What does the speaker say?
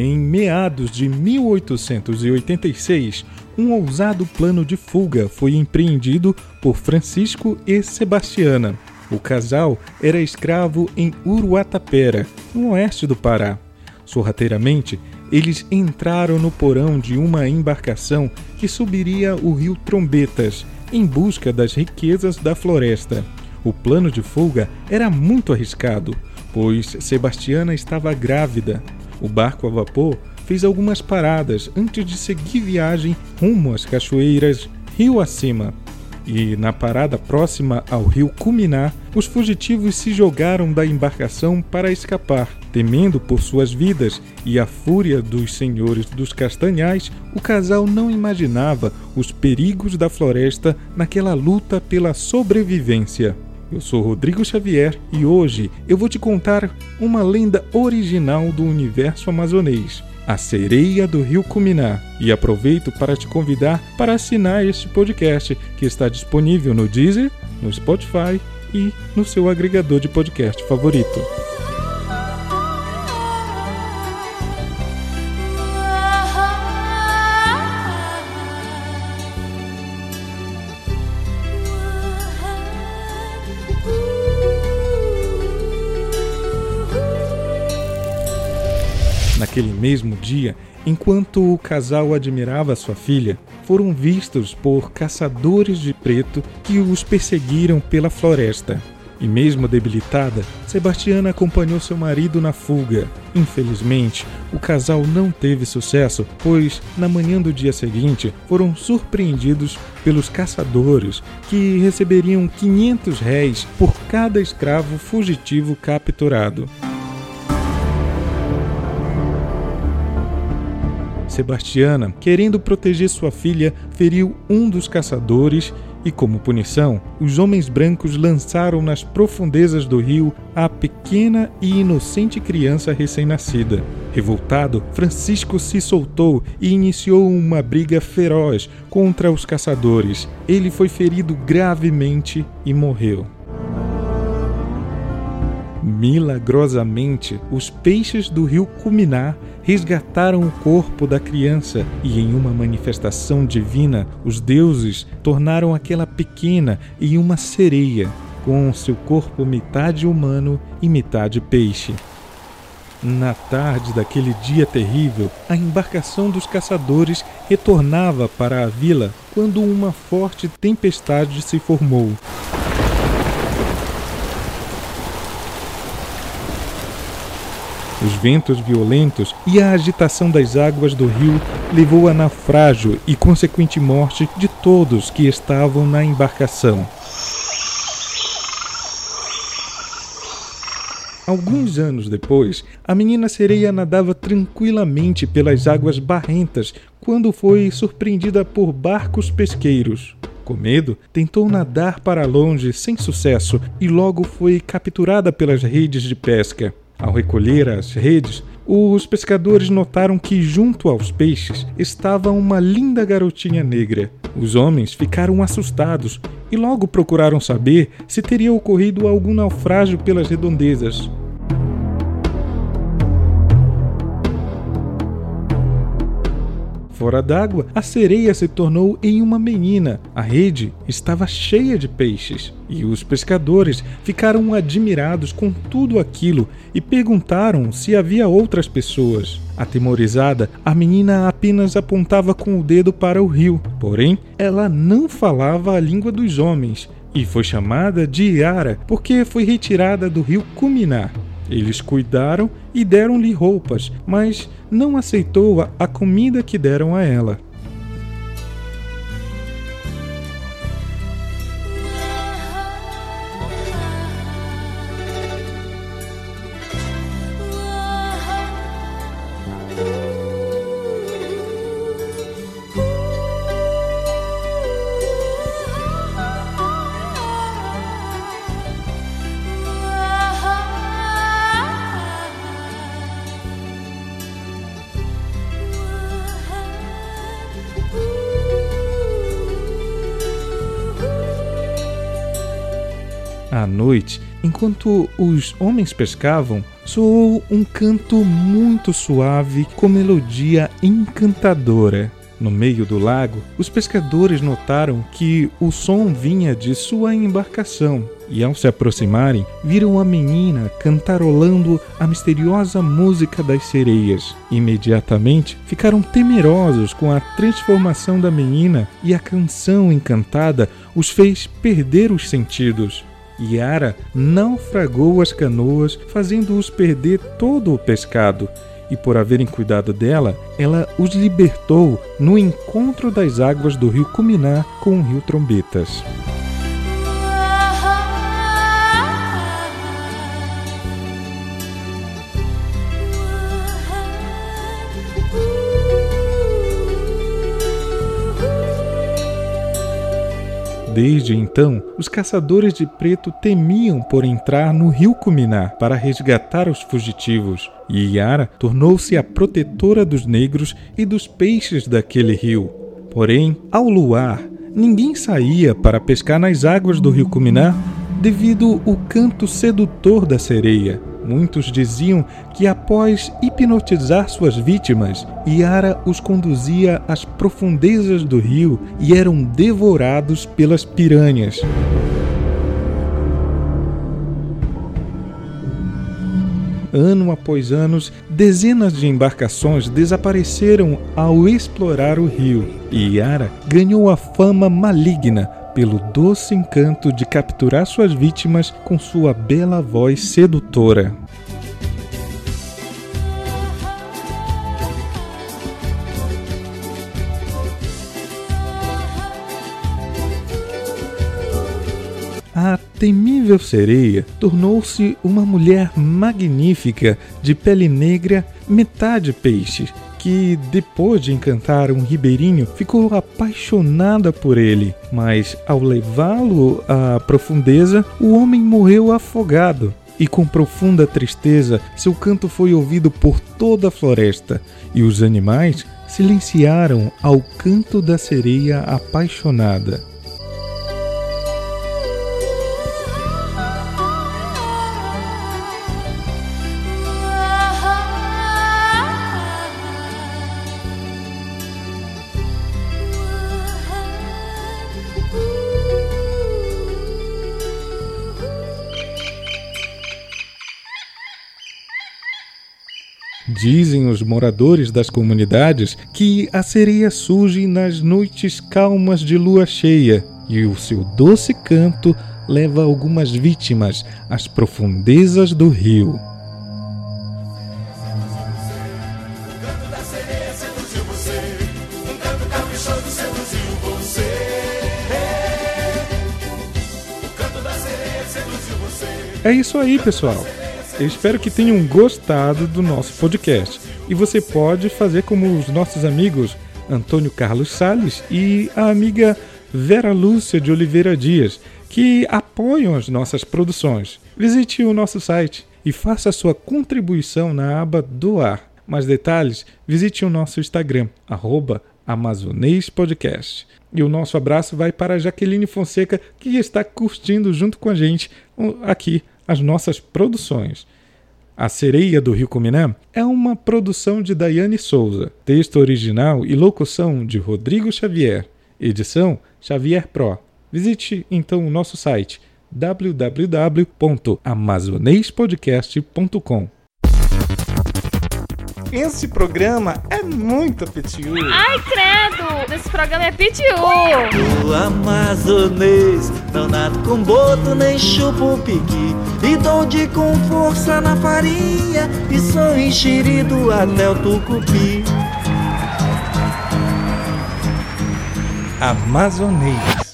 Em meados de 1886, um ousado plano de fuga foi empreendido por Francisco e Sebastiana. O casal era escravo em Uruatapera, no oeste do Pará. Sorrateiramente, eles entraram no porão de uma embarcação que subiria o rio Trombetas em busca das riquezas da floresta. O plano de fuga era muito arriscado, pois Sebastiana estava grávida. O barco a vapor fez algumas paradas antes de seguir viagem rumo às cachoeiras rio acima. E na parada próxima ao rio Cuminá, os fugitivos se jogaram da embarcação para escapar. Temendo por suas vidas e a fúria dos senhores dos castanhais, o casal não imaginava os perigos da floresta naquela luta pela sobrevivência. Eu sou Rodrigo Xavier e hoje eu vou te contar uma lenda original do universo amazonês, a sereia do rio Cuminá. E aproveito para te convidar para assinar este podcast que está disponível no Deezer, no Spotify e no seu agregador de podcast favorito. Naquele mesmo dia, enquanto o casal admirava sua filha, foram vistos por caçadores de preto que os perseguiram pela floresta. E mesmo debilitada, Sebastiana acompanhou seu marido na fuga. Infelizmente, o casal não teve sucesso, pois na manhã do dia seguinte foram surpreendidos pelos caçadores, que receberiam 500 réis por cada escravo fugitivo capturado. Sebastiana, querendo proteger sua filha, feriu um dos caçadores e, como punição, os homens brancos lançaram nas profundezas do rio a pequena e inocente criança recém-nascida. Revoltado, Francisco se soltou e iniciou uma briga feroz contra os caçadores. Ele foi ferido gravemente e morreu. Milagrosamente, os peixes do rio Cuminá resgataram o corpo da criança e, em uma manifestação divina, os deuses tornaram aquela pequena em uma sereia, com seu corpo metade humano e metade peixe. Na tarde daquele dia terrível, a embarcação dos caçadores retornava para a vila quando uma forte tempestade se formou. Os ventos violentos e a agitação das águas do rio levou a naufrágio e consequente morte de todos que estavam na embarcação. Alguns anos depois, a menina sereia nadava tranquilamente pelas águas barrentas quando foi surpreendida por barcos pesqueiros. Com medo, tentou nadar para longe sem sucesso e logo foi capturada pelas redes de pesca. Ao recolher as redes, os pescadores notaram que junto aos peixes estava uma linda garotinha negra. Os homens ficaram assustados e logo procuraram saber se teria ocorrido algum naufrágio pelas redondezas. Fora d'água, a sereia se tornou em uma menina. A rede estava cheia de peixes. E os pescadores ficaram admirados com tudo aquilo e perguntaram se havia outras pessoas. Atemorizada, a menina apenas apontava com o dedo para o rio, porém, ela não falava a língua dos homens e foi chamada de Iara porque foi retirada do rio Cuminá. Eles cuidaram e deram-lhe roupas, mas não aceitou a comida que deram a ela. Noite, enquanto os homens pescavam, soou um canto muito suave com melodia encantadora. No meio do lago, os pescadores notaram que o som vinha de sua embarcação e, ao se aproximarem, viram a menina cantarolando a misteriosa música das sereias. Imediatamente ficaram temerosos com a transformação da menina e a canção encantada os fez perder os sentidos. Yara naufragou as canoas, fazendo-os perder todo o pescado e por haverem cuidado dela, ela os libertou no encontro das águas do rio Cuminá com o rio Trombetas. Desde então, os caçadores de preto temiam por entrar no rio Cuminá para resgatar os fugitivos, e Yara tornou-se a protetora dos negros e dos peixes daquele rio. Porém, ao luar, ninguém saía para pescar nas águas do rio Cuminá devido ao canto sedutor da sereia. Muitos diziam que após hipnotizar suas vítimas, Yara os conduzia às profundezas do rio e eram devorados pelas piranhas. Ano após ano, dezenas de embarcações desapareceram ao explorar o rio, e Yara ganhou a fama maligna pelo doce encanto de capturar suas vítimas com sua bela voz sedutora. Temível sereia tornou-se uma mulher magnífica de pele negra, metade peixe, que, depois de encantar um ribeirinho, ficou apaixonada por ele. Mas, ao levá-lo à profundeza, o homem morreu afogado. E com profunda tristeza, seu canto foi ouvido por toda a floresta, e os animais silenciaram ao canto da sereia apaixonada. Dizem os moradores das comunidades que a sereia surge nas noites calmas de lua cheia e o seu doce canto leva algumas vítimas às profundezas do rio. É isso aí, pessoal. Eu espero que tenham gostado do nosso podcast. E você pode fazer como os nossos amigos Antônio Carlos Sales e a amiga Vera Lúcia de Oliveira Dias, que apoiam as nossas produções. Visite o nosso site e faça sua contribuição na aba Doar. Mais detalhes, visite o nosso Instagram, arroba Amazonês Podcast. E o nosso abraço vai para a Jaqueline Fonseca, que está curtindo junto com a gente aqui as nossas produções. A Sereia do Rio Cuminé é uma produção de Daiane Souza, texto original e locução de Rodrigo Xavier, edição Xavier Pro. Visite então o nosso site www.amazonespodcast.com. Esse programa é muito pitiú. Ai, credo! Esse programa é pitiú. O amazonês não nada com boto nem chupo piqui. E dou de com força na farinha e sou enxerido até o tucupi. Amazonês